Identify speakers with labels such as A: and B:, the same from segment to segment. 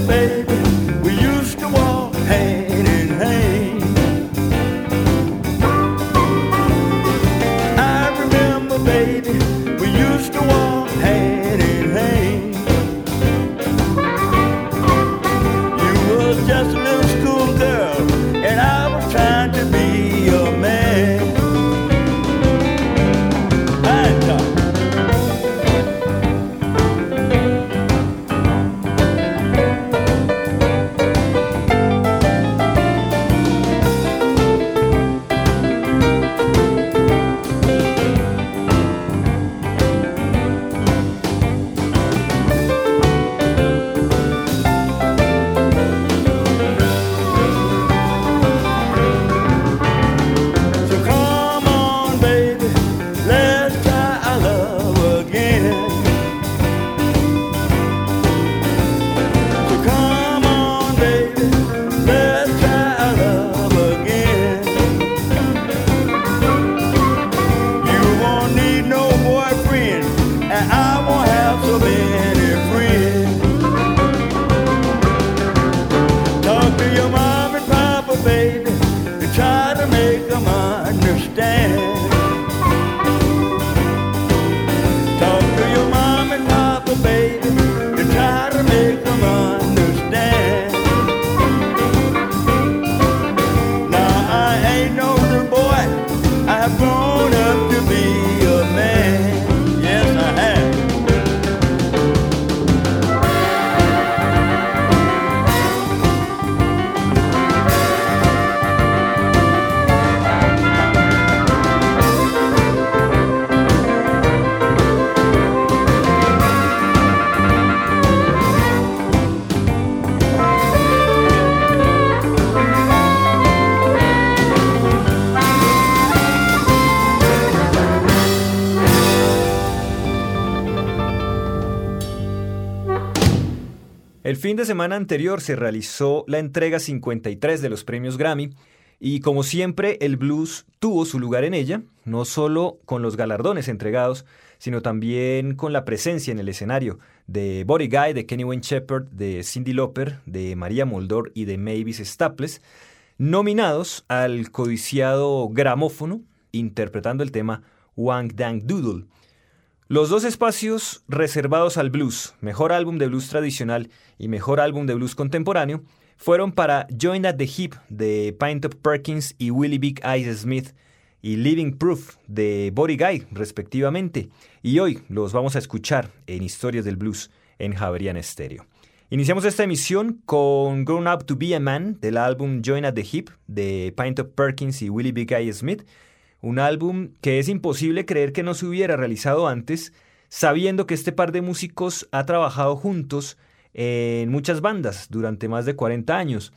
A: baby, we used to walk hand.
B: Fin de semana anterior se realizó la entrega 53 de los premios Grammy y como siempre el blues tuvo su lugar en ella, no solo con los galardones entregados, sino también con la presencia en el escenario de Body Guy, de Kenny Wayne Shepherd, de Cindy Lauper, de María Moldor y de Mavis Staples, nominados al codiciado gramófono interpretando el tema Wang Dang Doodle. Los dos espacios reservados al blues, mejor álbum de blues tradicional y mejor álbum de blues contemporáneo, fueron para Join at the Hip de Pint Perkins y Willie Big Eyes Smith y Living Proof de Body Guy, respectivamente. Y hoy los vamos a escuchar en Historias del Blues en Javerian Stereo. Iniciamos esta emisión con Grown Up to Be a Man del álbum Join at the Hip de Pint Perkins y Willie Big Eyes Smith un álbum que es imposible creer que no se hubiera realizado antes, sabiendo que este par de músicos ha trabajado juntos en muchas bandas durante más de 40 años.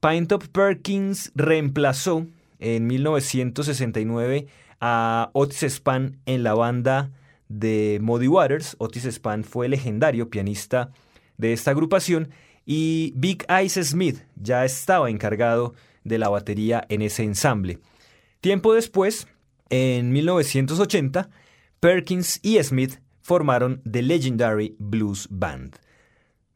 B: Pinetop Perkins reemplazó en 1969 a Otis Spann en la banda de Muddy Waters. Otis Spann fue legendario pianista de esta agrupación y Big Eyes Smith ya estaba encargado de la batería en ese ensamble. Tiempo después, en 1980, Perkins y Smith formaron The Legendary Blues Band.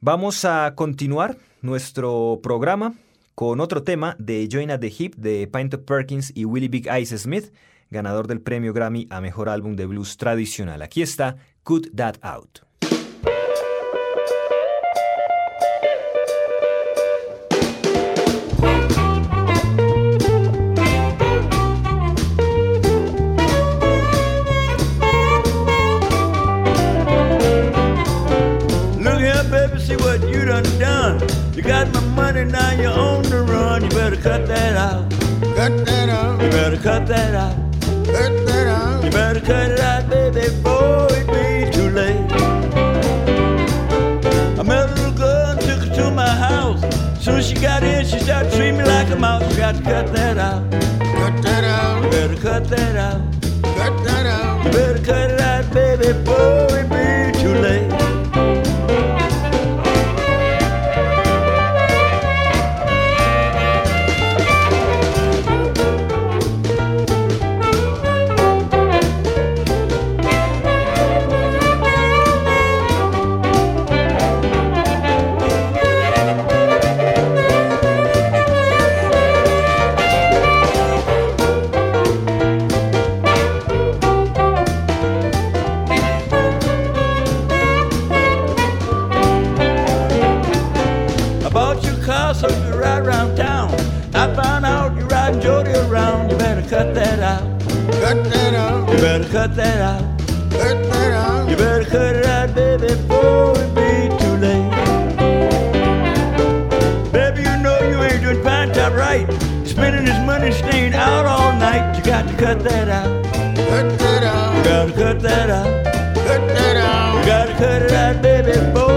B: Vamos a continuar nuestro programa con otro tema de Join at the Hip de Pinto Perkins y Willie Big Ice Smith, ganador del premio Grammy a Mejor Álbum de Blues Tradicional. Aquí está Cut That Out.
A: Cut that out.
C: Cut that out.
A: You better cut that out.
C: Cut that out.
A: You better cut it out, baby, before it be too late. I met a little girl and took her to my house. Soon as she got in, she started treating me like a mouse. You got to cut that out.
C: Cut that out.
A: You better cut that out.
C: Cut that out.
A: Cut that out. You better cut that out.
C: Cut that out.
A: You better cut it out, baby, before it be too late. Baby, you know you ain't doing fine top right. Spending his money staying out all night. You got to cut that out.
C: Cut that out.
A: You gotta cut that out.
C: Cut that out.
A: You gotta cut it out, baby, before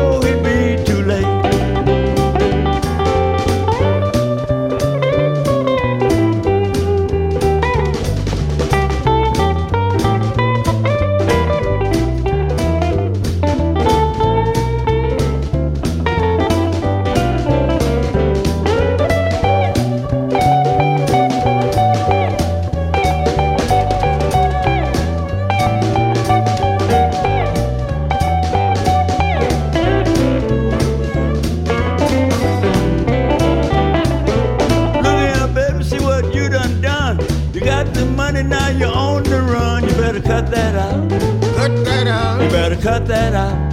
A: that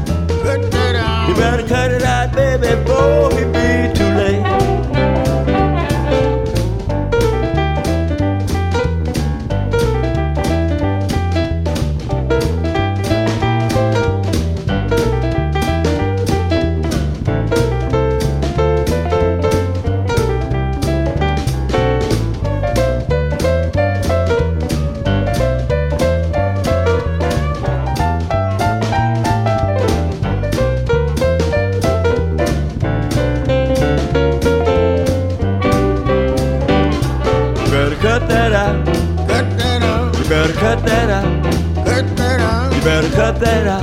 C: cut that out.
A: Cut that out. You better cut that out.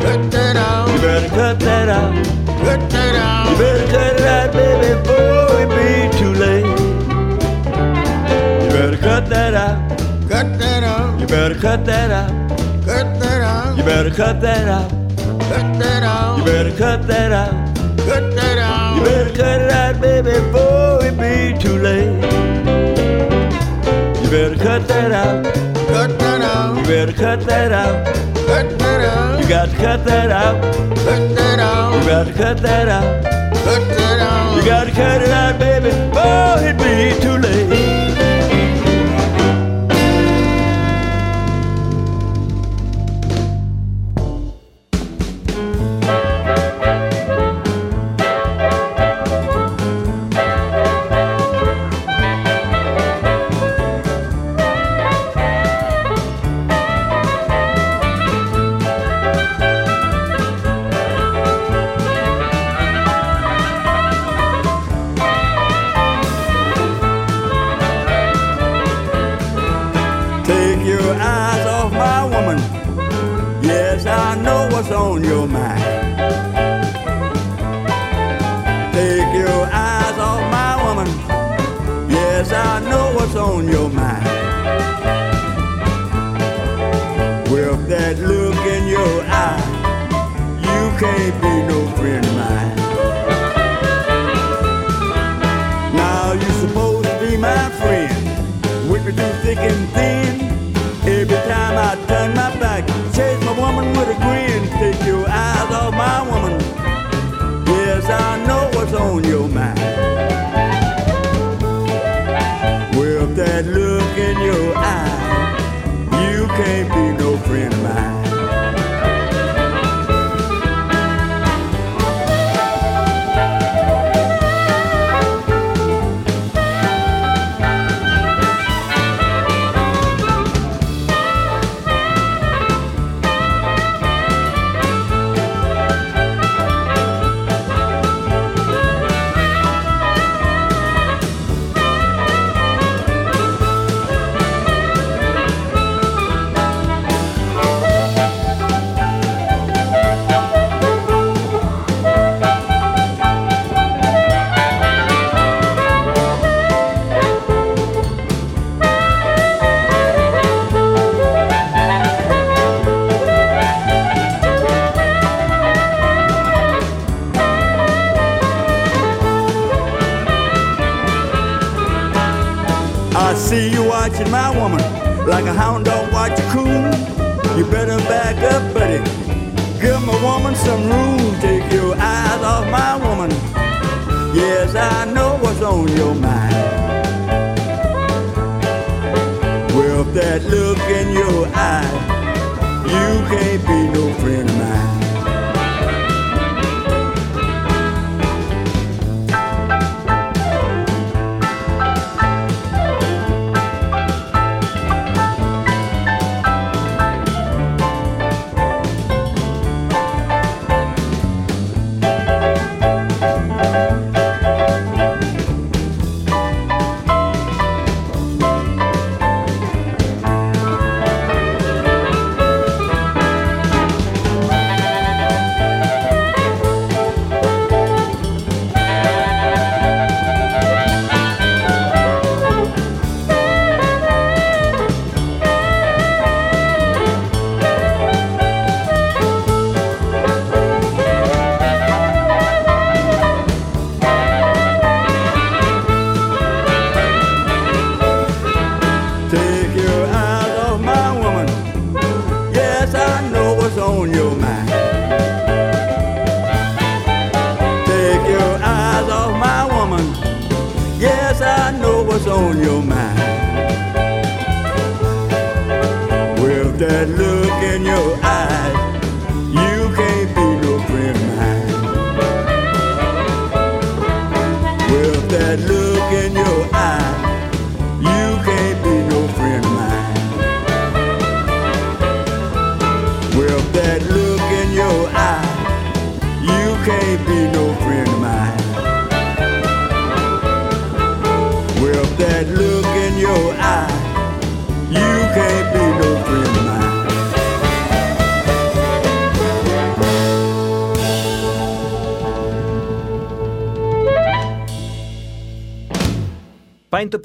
C: Cut that out.
A: You better cut that out.
C: Cut that out.
A: You better cut it out, baby, before it be too late. You better cut that out.
C: Cut that out.
A: You better cut that out.
C: Cut that out.
A: You got to cut that out.
C: Cut that out.
A: You got to cut that out.
C: Cut that out.
A: You got to cut it out, baby, oh, before it be too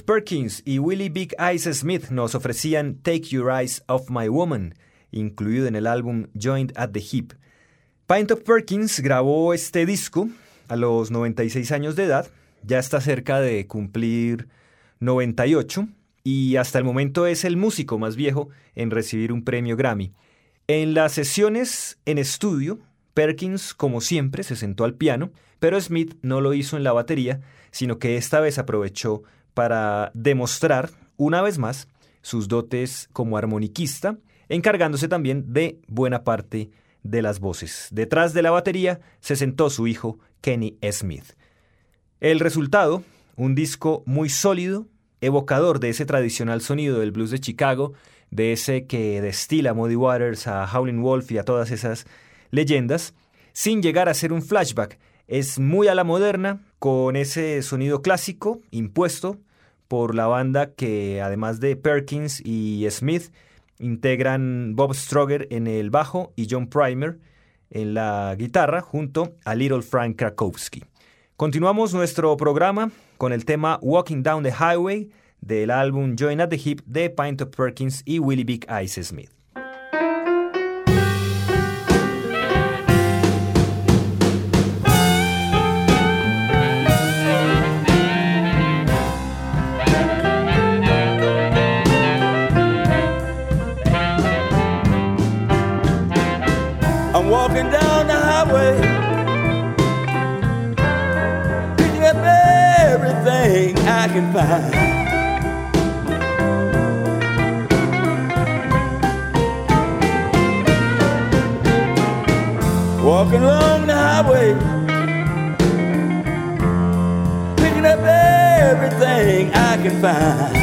B: Perkins y Willie Big Eyes Smith nos ofrecían Take Your Eyes Off My Woman, incluido en el álbum Joined at the Hip. Pinetop Perkins grabó este disco a los 96 años de edad, ya está cerca de cumplir 98 y hasta el momento es el músico más viejo en recibir un premio Grammy. En las sesiones en estudio, Perkins, como siempre, se sentó al piano, pero Smith no lo hizo en la batería, sino que esta vez aprovechó para demostrar, una vez más, sus dotes como armoniquista, encargándose también de buena parte de las voces. Detrás de la batería se sentó su hijo, Kenny Smith. El resultado, un disco muy sólido, evocador de ese tradicional sonido del blues de Chicago, de ese que destila a Muddy Waters, a Howlin' Wolf y a todas esas leyendas, sin llegar a ser un flashback. Es muy a la moderna, con ese sonido clásico impuesto por la banda que, además de Perkins y Smith, integran Bob Stroger en el bajo y John Primer en la guitarra, junto a Little Frank Krakowski. Continuamos nuestro programa con el tema Walking Down the Highway del álbum Join at the Hip de Pinetop Perkins y Willie Big Eyes Smith.
A: Walking along the highway, picking up everything I can find.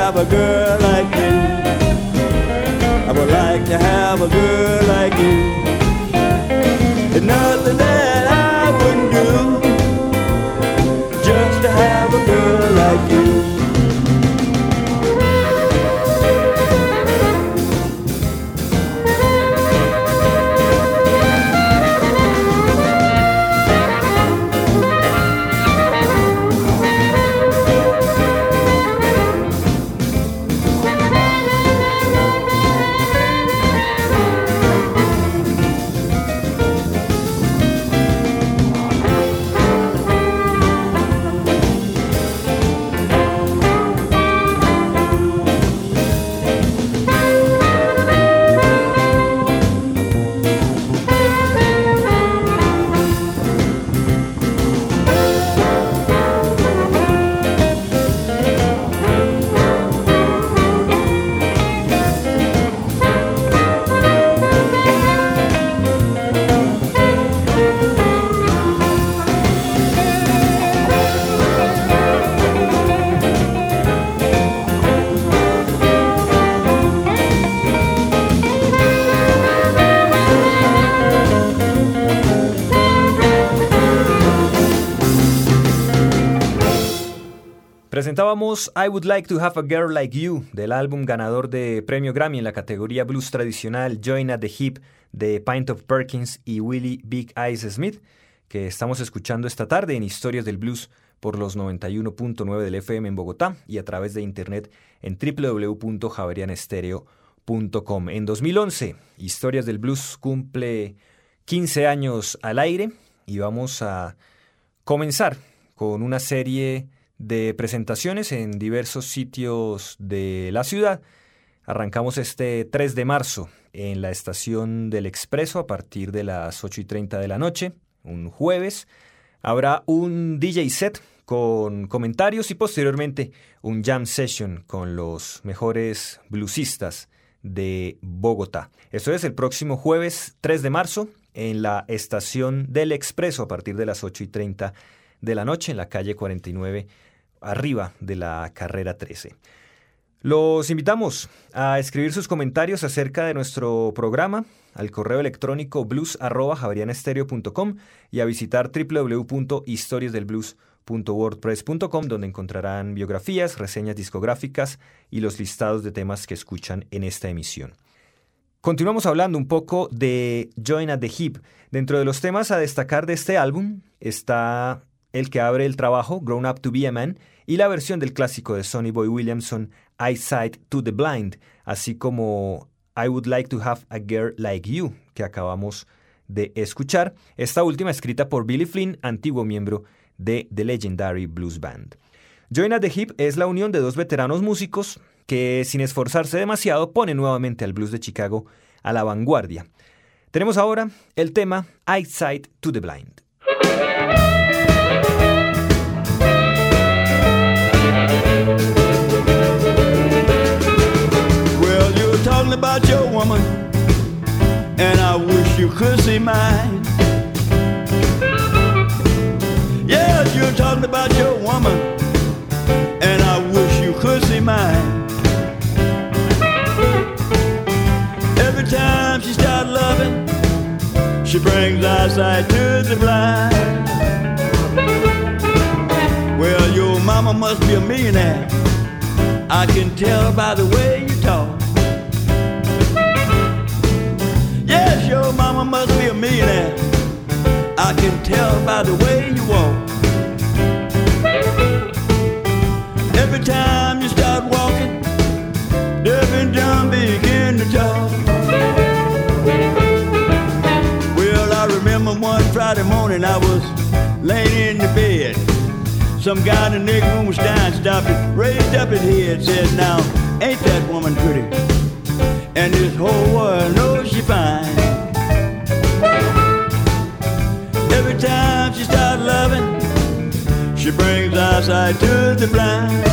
A: Have a girl like you. I would like to have a girl like you.
B: Presentábamos I Would Like to Have a Girl Like You del álbum ganador de premio Grammy en la categoría blues tradicional Join at the Hip de Pint of Perkins y Willie Big Eyes Smith, que estamos escuchando esta tarde en Historias del Blues por los 91.9 del FM en Bogotá y a través de internet en www.javerianestereo.com. En 2011, Historias del Blues cumple 15 años al aire y vamos a comenzar con una serie de presentaciones en diversos sitios de la ciudad. Arrancamos este 3 de marzo en la estación del Expreso a partir de las 8 y 30 de la noche, un jueves. Habrá un DJ set con comentarios y posteriormente un jam session con los mejores bluesistas de Bogotá. Esto es el próximo jueves 3 de marzo en la estación del Expreso a partir de las 8 y 30 de la noche en la calle 49 arriba de la carrera 13. Los invitamos a escribir sus comentarios acerca de nuestro programa al correo electrónico blues.javarianestereo.com y a visitar www.historiasdelblues.wordpress.com donde encontrarán biografías, reseñas discográficas y los listados de temas que escuchan en esta emisión. Continuamos hablando un poco de Join at the Hip. Dentro de los temas a destacar de este álbum está el que abre el trabajo, Grown Up to Be a Man, y la versión del clásico de Sonny Boy Williamson, Eyesight to the Blind, así como I Would Like to Have a Girl Like You, que acabamos de escuchar, esta última escrita por Billy Flynn, antiguo miembro de The Legendary Blues Band. Join at the Hip es la unión de dos veteranos músicos que, sin esforzarse demasiado, pone nuevamente al blues de Chicago a la vanguardia. Tenemos ahora el tema Eyesight to the Blind.
A: Talking about your woman, and I wish you could see mine. Yes, you're talking about your woman, and I wish you could see mine. Every time she starts loving, she brings eyesight to the blind. Well, your mama must be a millionaire. I can tell by the way you talk. Must be a millionaire. I can tell by the way you walk. Every time you start walking, Deb and John begin to talk. Well, I remember one Friday morning I was laying in the bed. Some guy in the next room was dying, stopped it, raised up his head, said, Now, ain't that woman pretty? and this whole world knows she she brings eyesight to the blind.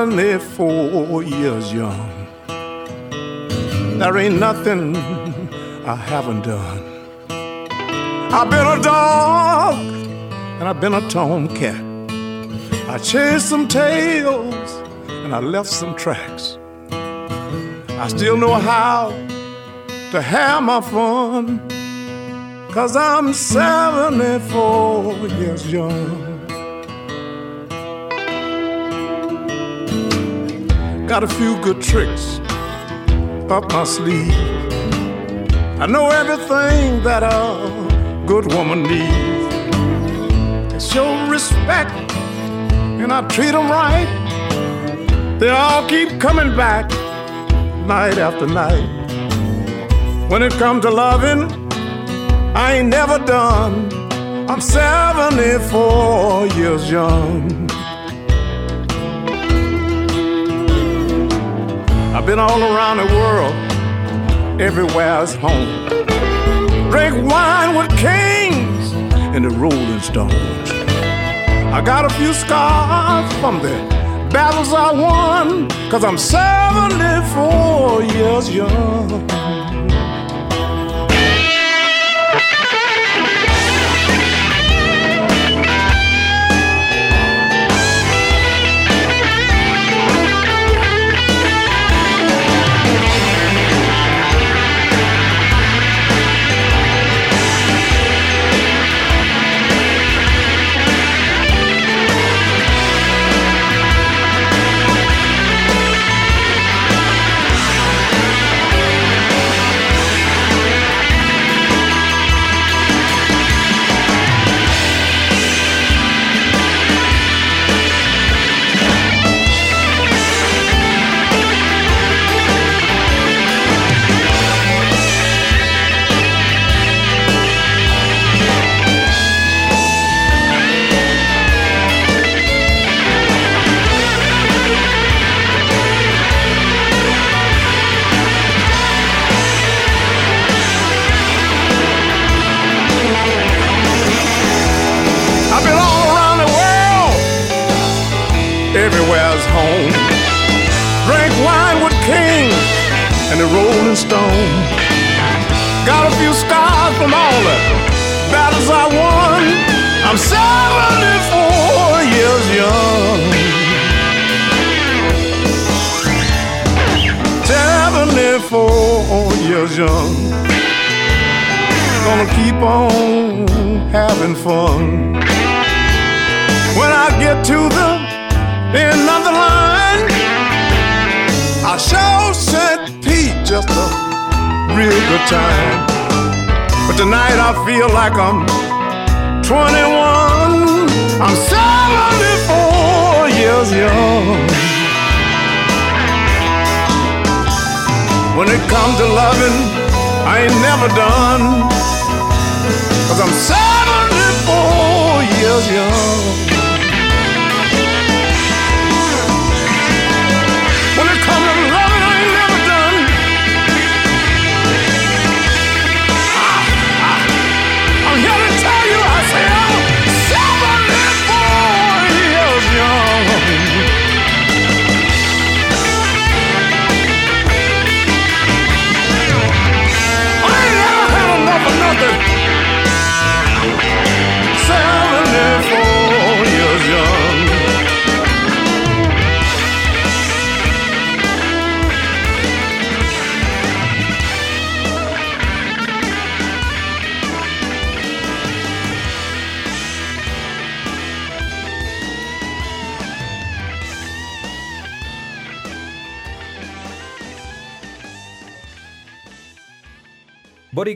C: 74 years young. There ain't nothing I haven't done. I've been a dog and I've been a tomcat. I chased some tails and I left some tracks. I still know how to have my fun. Cause I'm 74 years young. Got a few good tricks up my sleeve. I know everything that a good woman needs. I show respect and I treat them right. They all keep coming back night after night. When it comes to loving, I ain't never done. I'm 74 years young. I've been all around the world, everywhere's home. Drink wine with kings and the Rolling Stones. I got a few scars from the battles I won, cause I'm 74 years young. Ain't never done. Cause I'm 74 years young.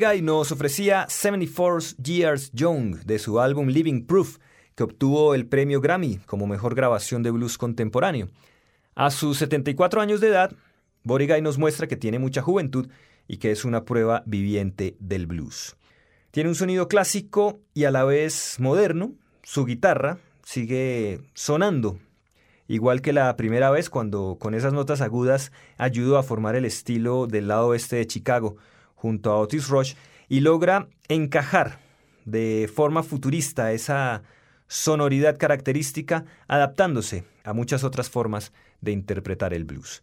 B: Guy nos ofrecía 74 Years Young de su álbum Living Proof, que obtuvo el premio Grammy como mejor grabación de blues contemporáneo. A sus 74 años de edad, Guy nos muestra que tiene mucha juventud y que es una prueba viviente del blues. Tiene un sonido clásico y a la vez moderno. Su guitarra sigue sonando, igual que la primera vez cuando con esas notas agudas ayudó a formar el estilo del lado oeste de Chicago junto a Otis Rush y logra encajar de forma futurista esa sonoridad característica adaptándose a muchas otras formas de interpretar el blues.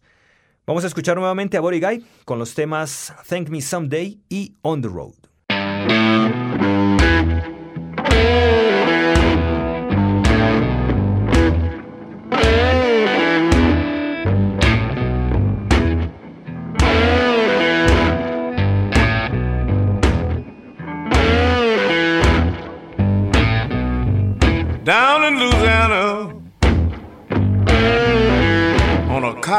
B: Vamos a escuchar nuevamente a Body Guy con los temas Thank Me Someday y On the Road.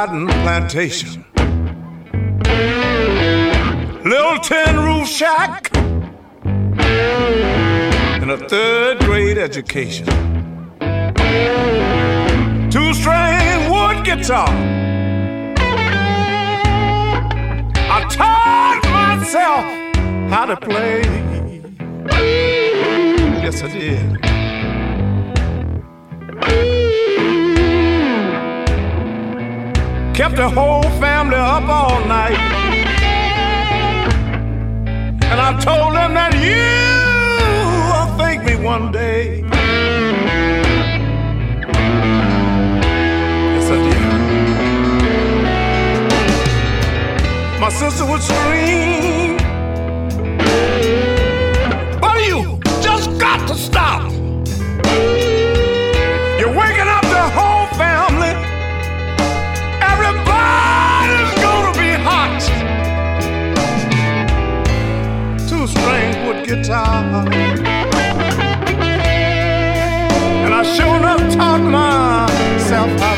C: Cotton plantation. Little tin roof shack and a third grade education. Two string wood guitar. I taught myself how to play. Yes, I did. Kept the whole family up all night. And I told them that you will thank me one day. Yes, I did. My sister would scream. But you just got to stop. Guitar. And I sure enough taught myself how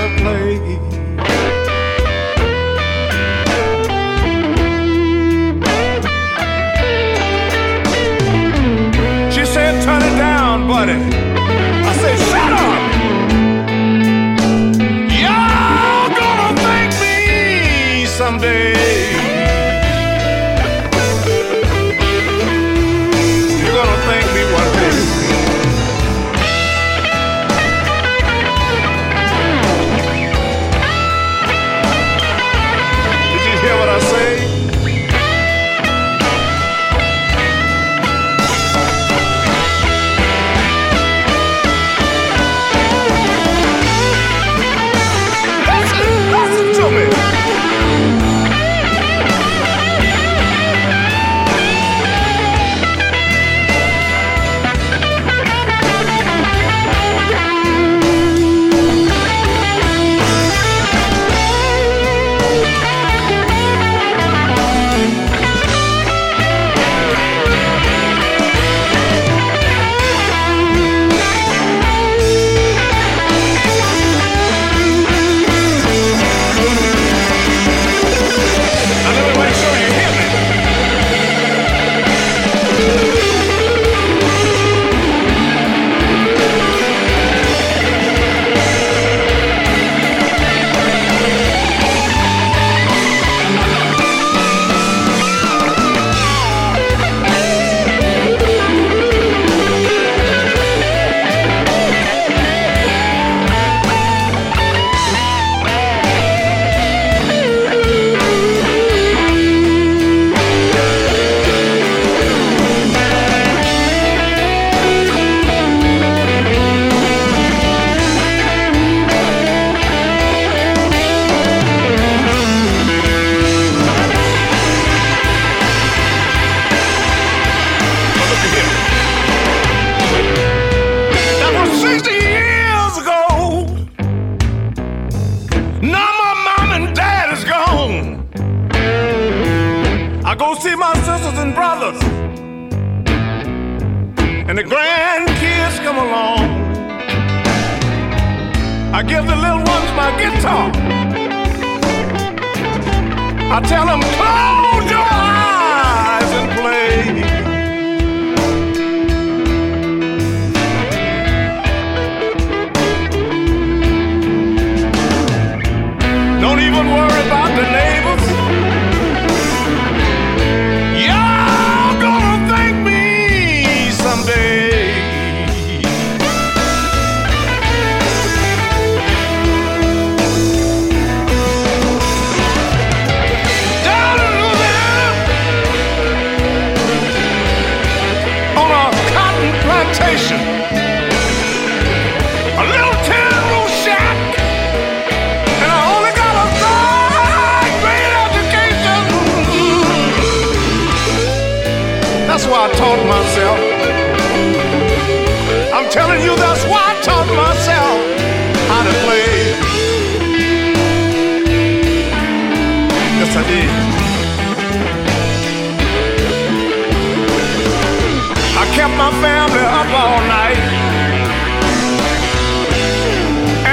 C: kept my family up all night.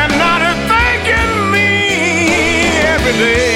C: And not they're thanking me every day.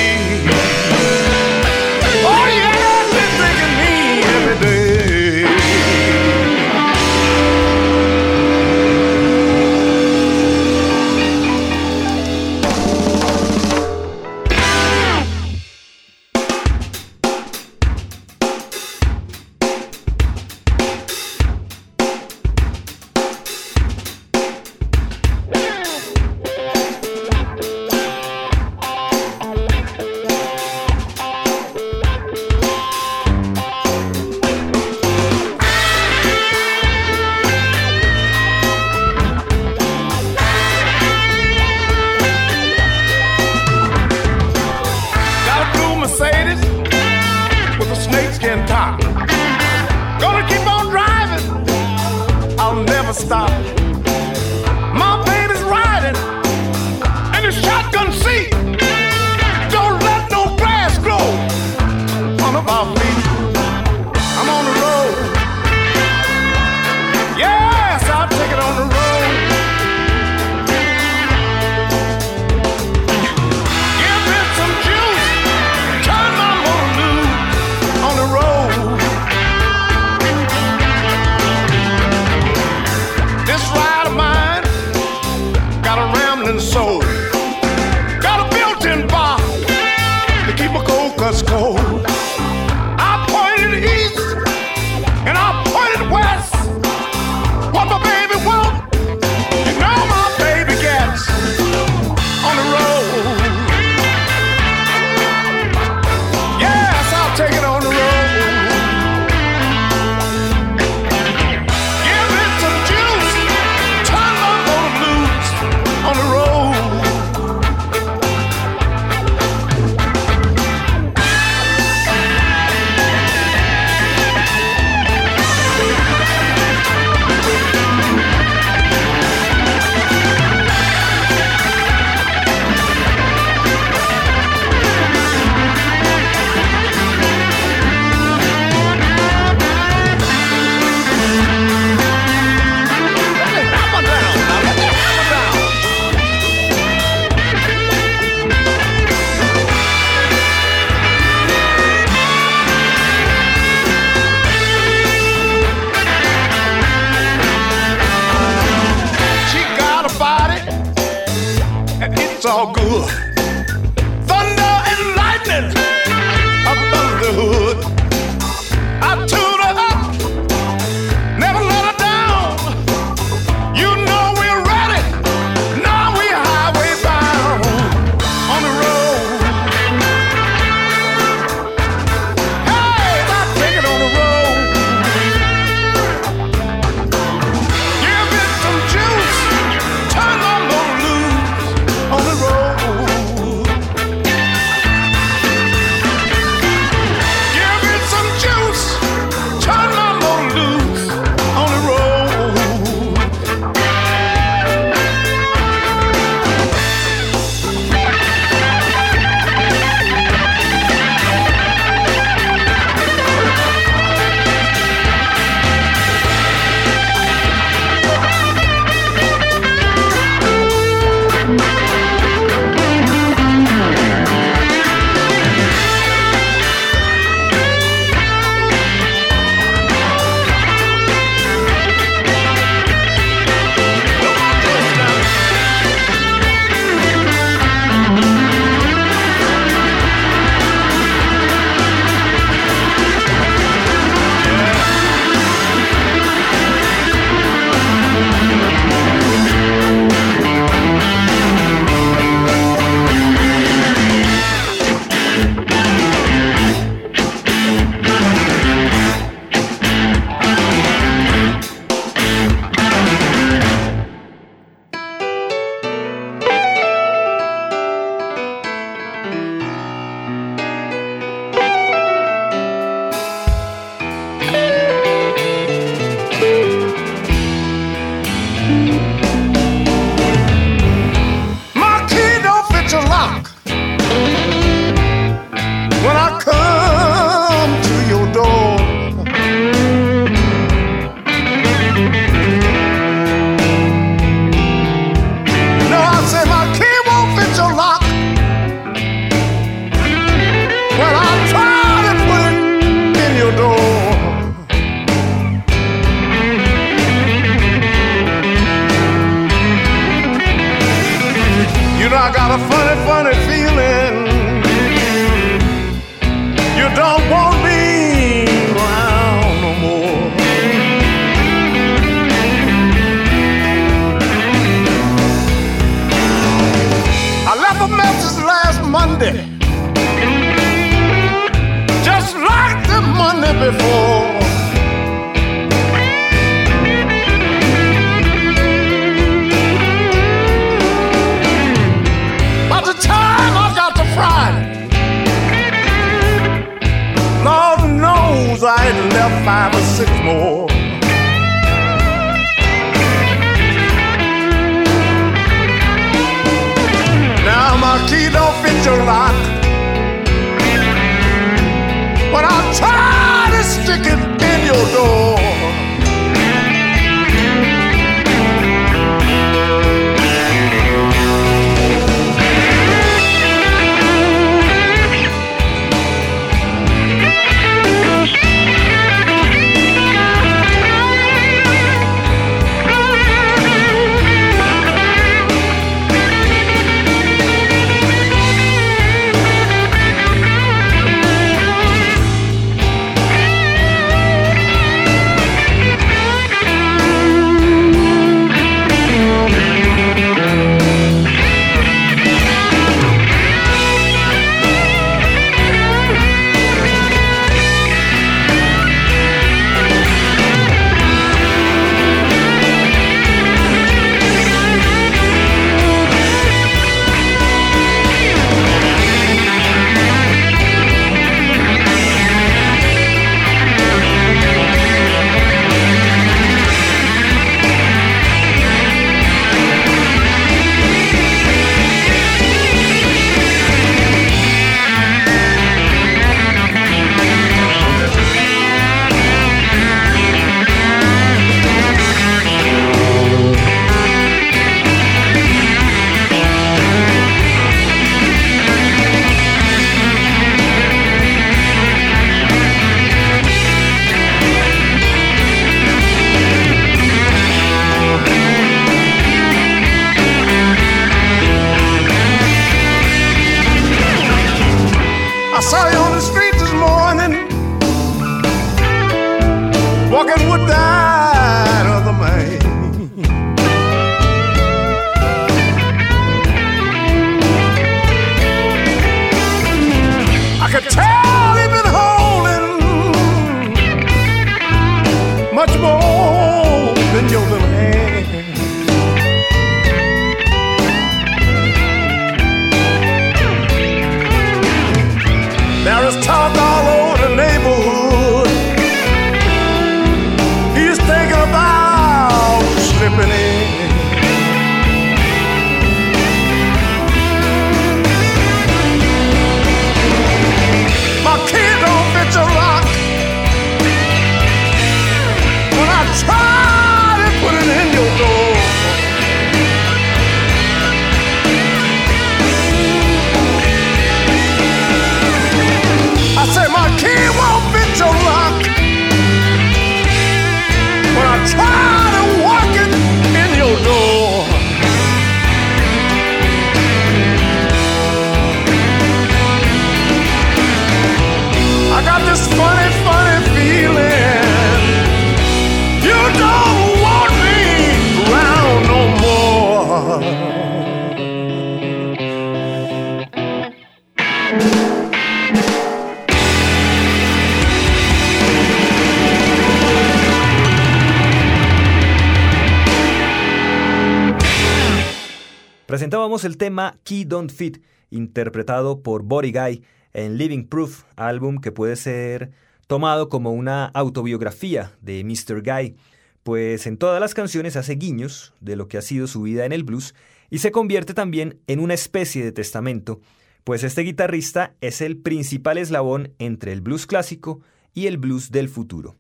B: El tema Key Don't Fit, interpretado por Body Guy en Living Proof, álbum que puede ser tomado como una autobiografía de Mr. Guy, pues en todas las canciones hace guiños de lo que ha sido su vida en el blues y se convierte también en una especie de testamento, pues este guitarrista es el principal eslabón entre el blues clásico y el blues del futuro.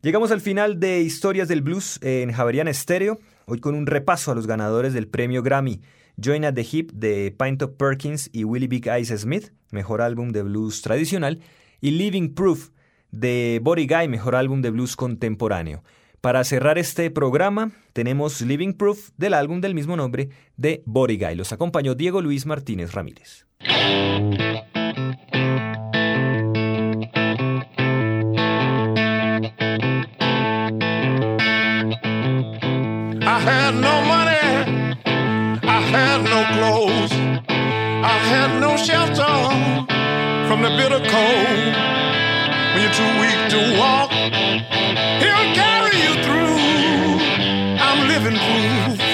B: Llegamos al final de Historias del Blues en Javerian Stereo, hoy con un repaso a los ganadores del premio Grammy, Join at the Hip de Pinto Perkins y Willie Big Eyes Smith, mejor álbum de blues tradicional, y Living Proof de Body Guy, mejor álbum de blues contemporáneo. Para cerrar este programa, tenemos Living Proof del álbum del mismo nombre de Body Guy. Los acompañó Diego Luis Martínez Ramírez.
C: Had no clothes, I had no shelter from the bitter cold. When you're too weak to walk, he'll carry you through. I'm living proof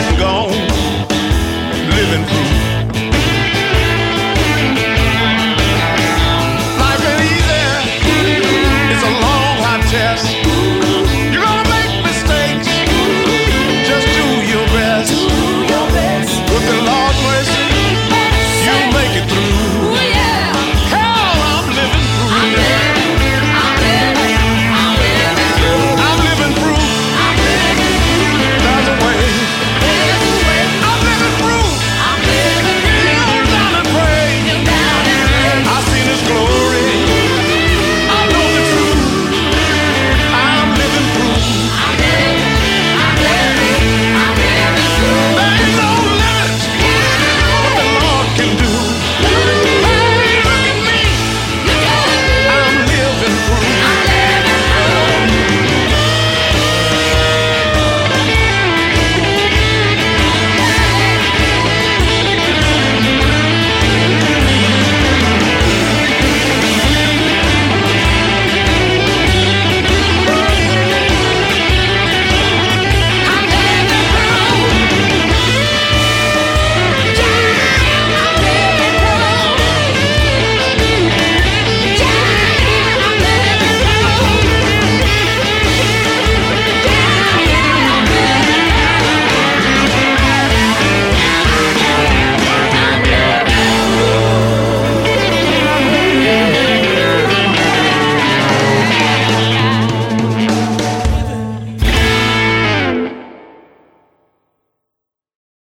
C: and gone.